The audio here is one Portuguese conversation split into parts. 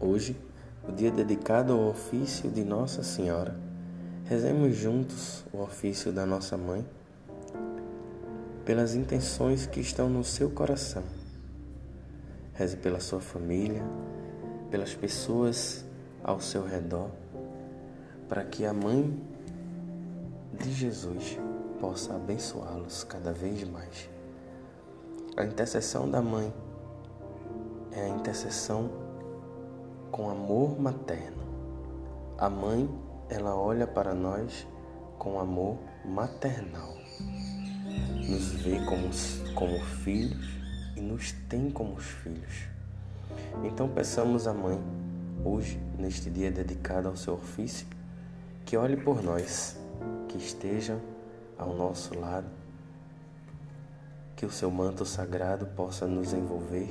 Hoje, o dia dedicado ao ofício de Nossa Senhora. Rezemos juntos o ofício da nossa mãe, pelas intenções que estão no seu coração. Reze pela sua família, pelas pessoas ao seu redor, para que a mãe de Jesus possa abençoá-los cada vez mais. A intercessão da mãe é a intercessão com amor materno. A mãe, ela olha para nós com amor maternal. Nos vê como, como filhos e nos tem como filhos. Então peçamos à mãe, hoje, neste dia dedicado ao seu ofício, que olhe por nós, que esteja ao nosso lado, que o seu manto sagrado possa nos envolver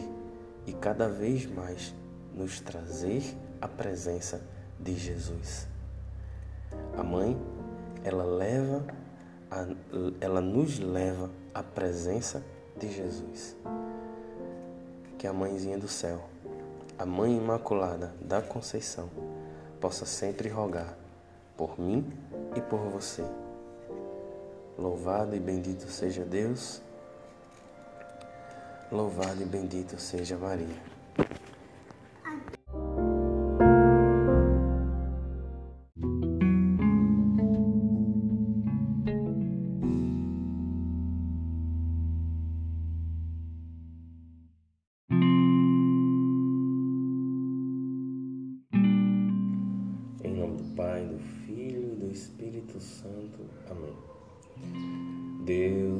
e cada vez mais nos trazer a presença de Jesus. A mãe, ela leva, a, ela nos leva à presença de Jesus. Que a mãezinha do céu, a mãe imaculada da Conceição, possa sempre rogar por mim e por você. Louvado e bendito seja Deus. Louvado e bendito seja Maria.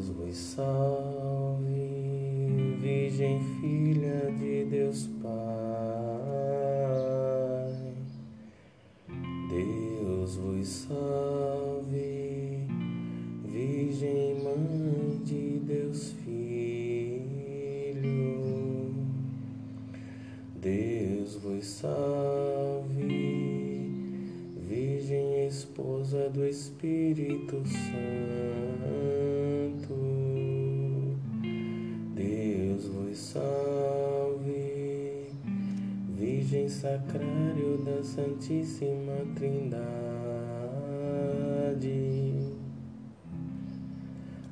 Deus vos salve, Virgem Filha de Deus Pai. Deus vos salve, Virgem Mãe de Deus Filho. Deus vos salve esposa do Espírito Santo. Salve, Virgem Sacrário da Santíssima Trindade.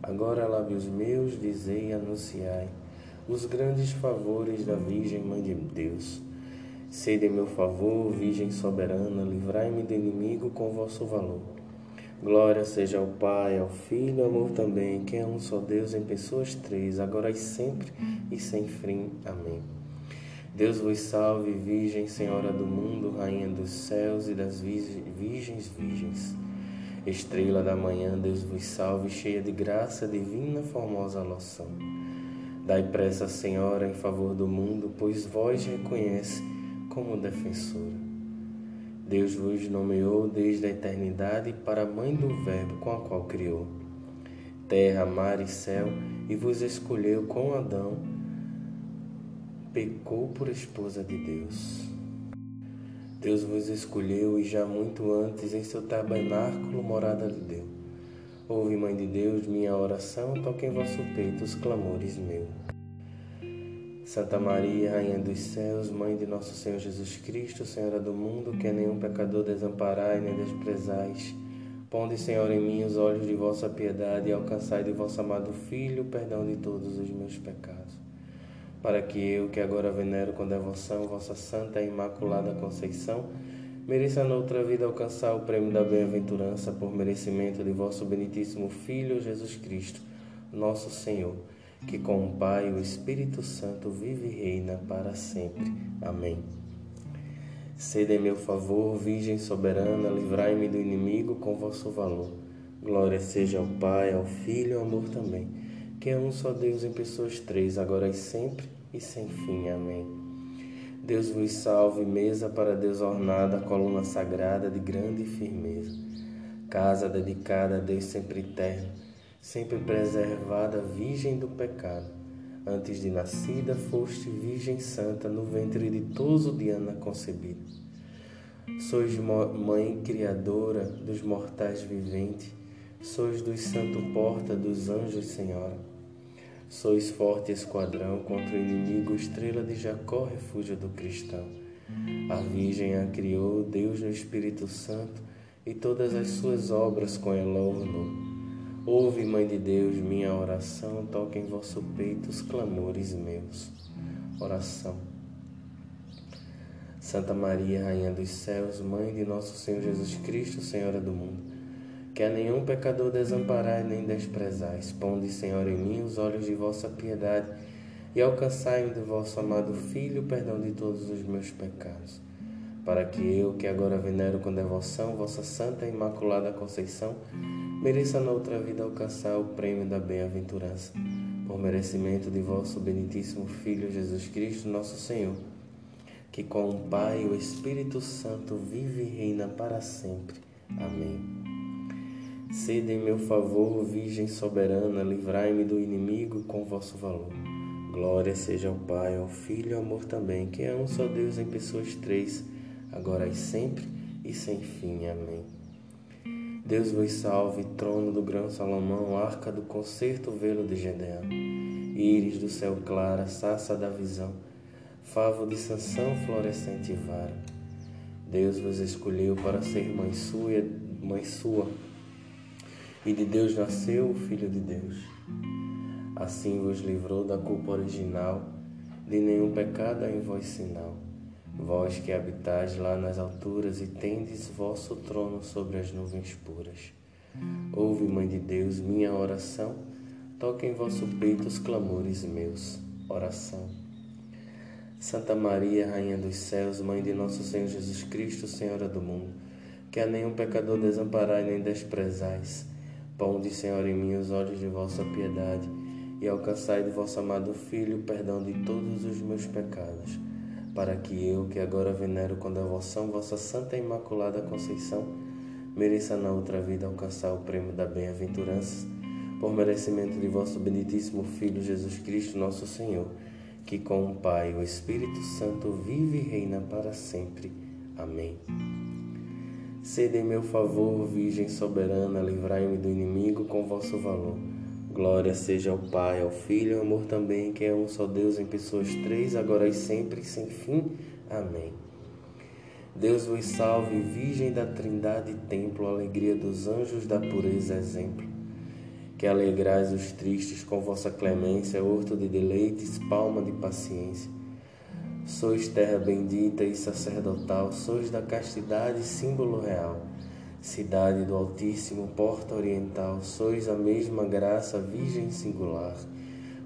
Agora, lábios meus, dizei e anunciai os grandes favores da Virgem Mãe de Deus Sede em meu favor, Virgem soberana, livrai-me do inimigo com vosso valor. Glória seja ao Pai, ao Filho, ao amor também, que é um só Deus em pessoas três, agora e sempre e sem fim. Amém. Deus vos salve, Virgem, Senhora do mundo, Rainha dos céus e das virgens virgens. Estrela da manhã, Deus vos salve, cheia de graça divina, formosa loção. Dai pressa, Senhora, em favor do mundo, pois vós reconhece como defensora. Deus vos nomeou desde a eternidade para a mãe do Verbo com a qual criou terra, mar e céu, e vos escolheu com Adão, pecou por esposa de Deus. Deus vos escolheu e já muito antes em seu tabernáculo morada lhe deu. Ouve, Mãe de Deus, minha oração, toque em vosso peito os clamores meus. Santa Maria, Rainha dos Céus, Mãe de nosso Senhor Jesus Cristo, Senhora do mundo, que nenhum pecador desamparai nem desprezais. Ponde, Senhor, em mim os olhos de vossa piedade e alcançai de vosso amado Filho o perdão de todos os meus pecados. Para que eu, que agora venero com devoção vossa Santa e Imaculada Conceição, mereça noutra vida alcançar o prêmio da bem-aventurança por merecimento de vosso benditíssimo Filho Jesus Cristo, nosso Senhor que com o Pai o Espírito Santo vive e reina para sempre. Amém. Sede em meu favor, Virgem soberana, livrai-me do inimigo com vosso valor. Glória seja ao Pai, ao Filho e ao amor também, que é um só Deus em pessoas três, agora e sempre e sem fim. Amém. Deus vos salve, mesa para Deus ornada, coluna sagrada de grande firmeza, casa dedicada a Deus sempre eterno sempre preservada virgem do pecado. Antes de nascida, foste virgem santa no ventre de Toso Diana concebida. Sois mãe criadora dos mortais viventes, sois dos santo porta dos anjos, Senhora. Sois forte esquadrão contra o inimigo, estrela de Jacó, refúgio do cristão. A Virgem a criou, Deus no Espírito Santo, e todas as suas obras com ela ornou. Ouve, Mãe de Deus, minha oração, toque em vosso peito os clamores meus. Oração. Santa Maria, Rainha dos Céus, Mãe de nosso Senhor Jesus Cristo, Senhora do mundo, que a nenhum pecador desamparai nem desprezais, ponde, Senhor, em mim os olhos de vossa piedade e alcançai-me do vosso amado Filho o perdão de todos os meus pecados para que eu, que agora venero com devoção vossa Santa e Imaculada Conceição, mereça na outra vida alcançar o prêmio da bem-aventurança, por merecimento de vosso benditíssimo Filho Jesus Cristo, nosso Senhor, que com o Pai e o Espírito Santo vive e reina para sempre. Amém. Sede em meu favor, Virgem soberana, livrai-me do inimigo com vosso valor. Glória seja ao Pai, ao Filho e ao amor também, que é um só Deus em pessoas três agora e sempre e sem fim. Amém. Deus vos salve, trono do grão Salomão, arca do concerto, velo de Gedeão, íris do céu clara, saça da visão, favo de Sansão, florescente vara. Deus vos escolheu para ser mãe sua, mãe sua, e de Deus nasceu o Filho de Deus. Assim vos livrou da culpa original, de nenhum pecado em vós sinal Vós que habitais lá nas alturas e tendes vosso trono sobre as nuvens puras. Ouve, Mãe de Deus, minha oração, toque em vosso peito os clamores meus. Oração. Santa Maria, Rainha dos céus, Mãe de nosso Senhor Jesus Cristo, Senhora do mundo, que a nenhum pecador desamparai nem desprezais. Ponde, Senhor, em mim os olhos de vossa piedade e alcançai de vosso amado Filho o perdão de todos os meus pecados para que eu, que agora venero com devoção vossa Santa Imaculada Conceição, mereça na outra vida alcançar o prêmio da bem-aventurança, por merecimento de vosso benditíssimo Filho Jesus Cristo, nosso Senhor, que com o Pai e o Espírito Santo vive e reina para sempre. Amém. Sede em meu favor, Virgem soberana, livrai-me do inimigo com vosso valor. Glória seja ao Pai, ao Filho ao amor também, que é um só Deus em pessoas três, agora e sempre, sem fim. Amém. Deus vos salve, Virgem da Trindade, templo, alegria dos anjos, da pureza, exemplo. Que alegrais os tristes com vossa clemência, horto de deleites, palma de paciência. Sois terra bendita e sacerdotal, sois da castidade símbolo real Cidade do Altíssimo, porta oriental, sois a mesma graça, virgem singular.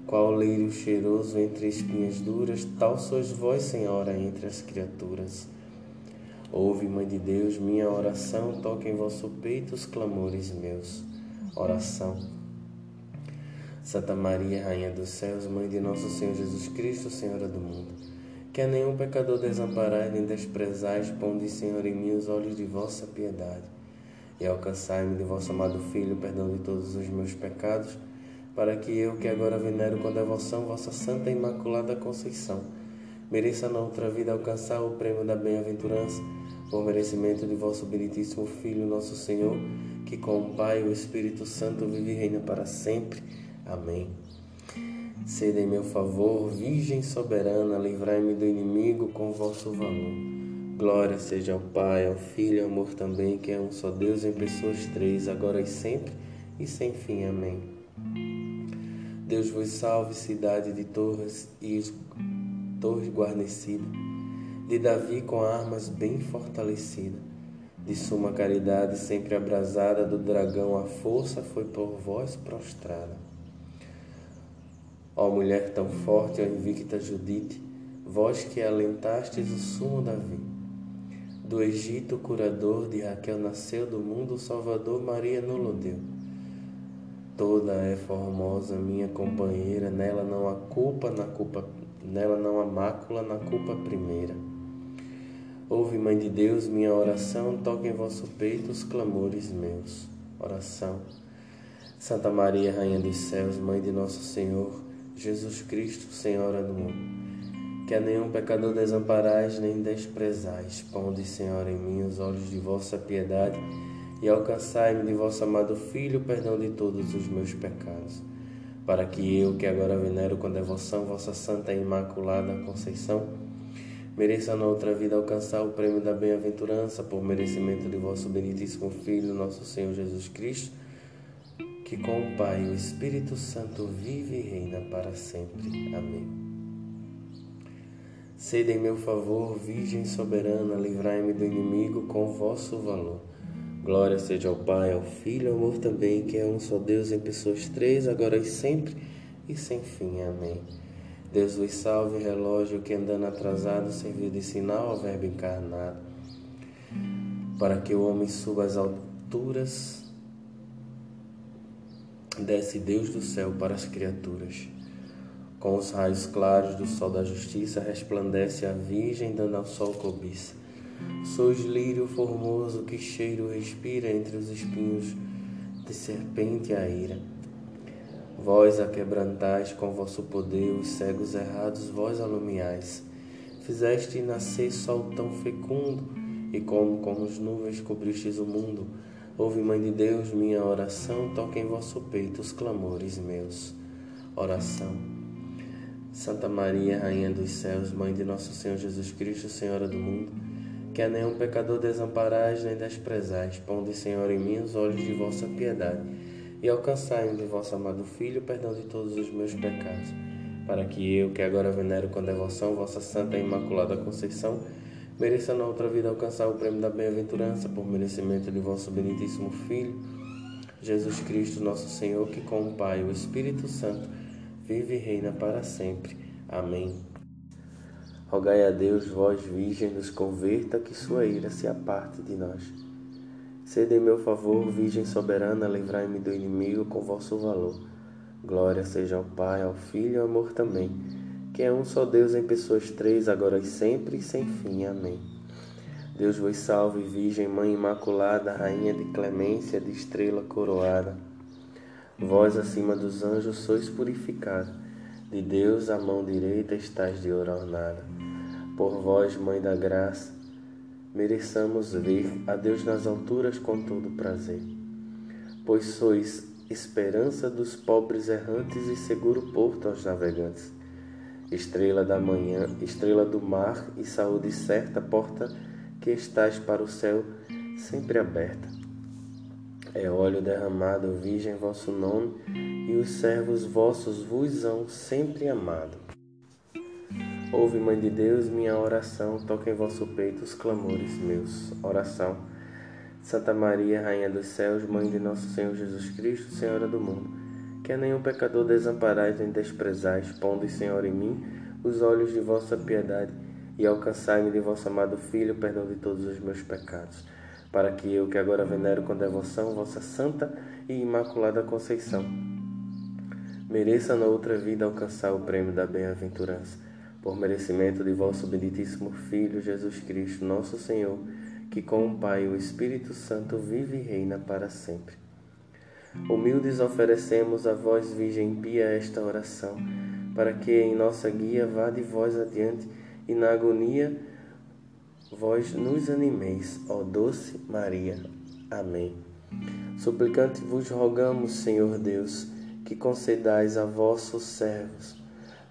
Qual leiro cheiroso entre espinhas duras, tal sois vós, Senhora, entre as criaturas. Ouve, Mãe de Deus, minha oração, toque em vosso peito os clamores meus. Oração. Santa Maria, Rainha dos céus, Mãe de nosso Senhor Jesus Cristo, Senhora do mundo, que a nenhum pecador desamparai nem desprezais, ponde, Senhor, em mim os olhos de vossa piedade e alcançai-me de vosso amado Filho perdão de todos os meus pecados, para que eu, que agora venero com devoção vossa Santa e Imaculada Conceição, mereça na outra vida alcançar o prêmio da bem-aventurança, por merecimento de vosso benditíssimo Filho, nosso Senhor, que com o Pai e o Espírito Santo vive e reina para sempre. Amém. Sede em meu favor, Virgem soberana, livrai-me do inimigo com vosso valor. Glória seja ao Pai, ao Filho e ao amor também, que é um só Deus em pessoas três, agora e sempre e sem fim. Amém. Deus vos salve, cidade de torres e torres guarnecida, de Davi com armas bem fortalecida, de suma caridade sempre abrasada, do dragão a força foi por vós prostrada. Ó mulher tão forte, ó invicta Judite, vós que alentastes o sumo Davi, do Egito, curador de Raquel nasceu, do mundo Salvador Maria nulo deu. Toda é formosa, minha companheira, nela não há culpa, na culpa, nela não há mácula, na culpa primeira. Ouve, Mãe de Deus, minha oração, toque em vosso peito os clamores meus. Oração. Santa Maria, Rainha dos céus, Mãe de nosso Senhor, Jesus Cristo, Senhora do mundo que a nenhum pecador desamparais nem desprezais. Ponde, Senhor, em mim os olhos de vossa piedade e alcançai-me de vosso amado Filho o perdão de todos os meus pecados, para que eu, que agora venero com devoção vossa Santa e Imaculada Conceição, mereça na outra vida alcançar o prêmio da bem-aventurança por merecimento de vosso benditíssimo Filho, nosso Senhor Jesus Cristo, que com o Pai e o Espírito Santo vive e reina para sempre. Amém. Sede em meu favor, Virgem soberana, livrai-me do inimigo com vosso valor. Glória seja ao Pai, ao Filho, ao amor também, que é um só Deus em pessoas três, agora e sempre e sem fim. Amém. Deus vos salve, relógio que andando atrasado serviu de sinal ao Verbo encarnado, para que o homem suba às alturas, desce Deus do céu para as criaturas. Com os raios claros do sol da justiça resplandece a Virgem, dando ao sol cobiça. Sois lírio formoso que cheiro respira entre os espinhos de serpente a ira. Vós a quebrantais com vosso poder os cegos errados, vós alumiais. Fizeste nascer sol tão fecundo, e como com as nuvens cobristes o mundo. Ouve, Mãe de Deus, minha oração, toque em vosso peito os clamores meus. Oração. Santa Maria, Rainha dos céus, Mãe de nosso Senhor Jesus Cristo, Senhora do mundo, que a nenhum pecador desamparais nem desprezais, ponde, Senhor, em mim os olhos de vossa piedade, e alcançai de vosso amado Filho perdão de todos os meus pecados, para que eu, que agora venero com devoção vossa Santa e Imaculada Conceição, mereça na outra vida alcançar o prêmio da bem-aventurança por merecimento de vosso benditíssimo Filho, Jesus Cristo, nosso Senhor, que com o Pai e o Espírito Santo vive e reina para sempre. Amém. Rogai a Deus, vós virgem, nos converta, que sua ira se aparte de nós. Sede em meu favor, Virgem soberana, livrai-me do inimigo com vosso valor. Glória seja ao Pai, ao Filho e ao amor também, que é um só Deus em pessoas três, agora e sempre e sem fim. Amém. Deus vos salve, Virgem Mãe Imaculada, Rainha de clemência, de estrela coroada. Vós, acima dos anjos, sois purificada, de Deus a mão direita estáis de ouro ornada. Por vós, Mãe da Graça, mereçamos ver a Deus nas alturas com todo prazer. Pois sois esperança dos pobres errantes e seguro porto aos navegantes. Estrela da manhã, estrela do mar e saúde certa, porta que estás para o céu sempre aberta. É óleo derramado, Virgem, vosso nome, e os servos vossos vos hão sempre amado. Ouve, Mãe de Deus, minha oração, toca em vosso peito os clamores meus. Oração. Santa Maria, Rainha dos céus, Mãe de nosso Senhor Jesus Cristo, Senhora do mundo, que a nenhum pecador desamparais nem desprezais, pondo, Senhor, em mim os olhos de vossa piedade e alcançai-me de vosso amado Filho perdão de todos os meus pecados, para que eu, que agora venero com devoção vossa santa e imaculada Conceição, mereça na outra vida alcançar o prêmio da bem-aventurança por merecimento de vosso benditíssimo Filho Jesus Cristo, nosso Senhor, que com o Pai e o Espírito Santo vive e reina para sempre. Humildes oferecemos a vós, Virgem Pia, esta oração, para que em nossa guia vá de vós adiante e na agonia vós nos animeis, ó doce Maria. Amém. Suplicante vos rogamos, Senhor Deus, que concedais a vossos servos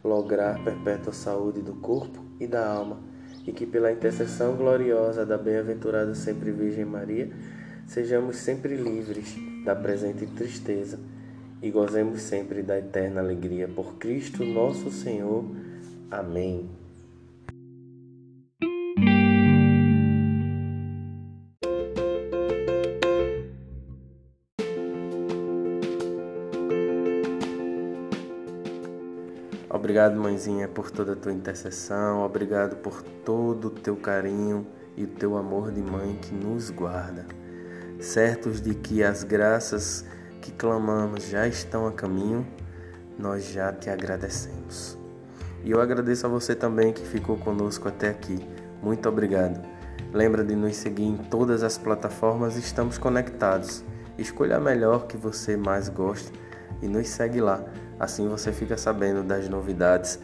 lograr perpétua saúde do corpo e da alma, e que pela intercessão gloriosa da bem-aventurada sempre Virgem Maria, sejamos sempre livres da presente tristeza e gozemos sempre da eterna alegria por Cristo nosso Senhor. Amém. Obrigado, mãezinha, por toda a tua intercessão. Obrigado por todo o teu carinho e o teu amor de mãe que nos guarda. Certos de que as graças que clamamos já estão a caminho, nós já te agradecemos. E eu agradeço a você também que ficou conosco até aqui. Muito obrigado. Lembra de nos seguir em todas as plataformas, estamos conectados. Escolha a melhor que você mais gosta e nos segue lá. Assim você fica sabendo das novidades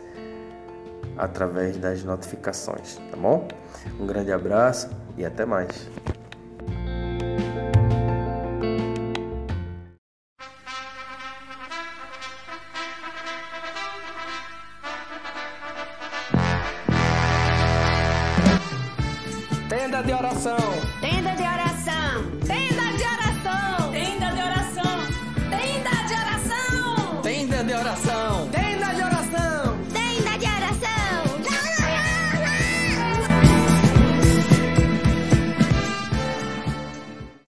através das notificações, tá bom? Um grande abraço e até mais. Tenda de oração.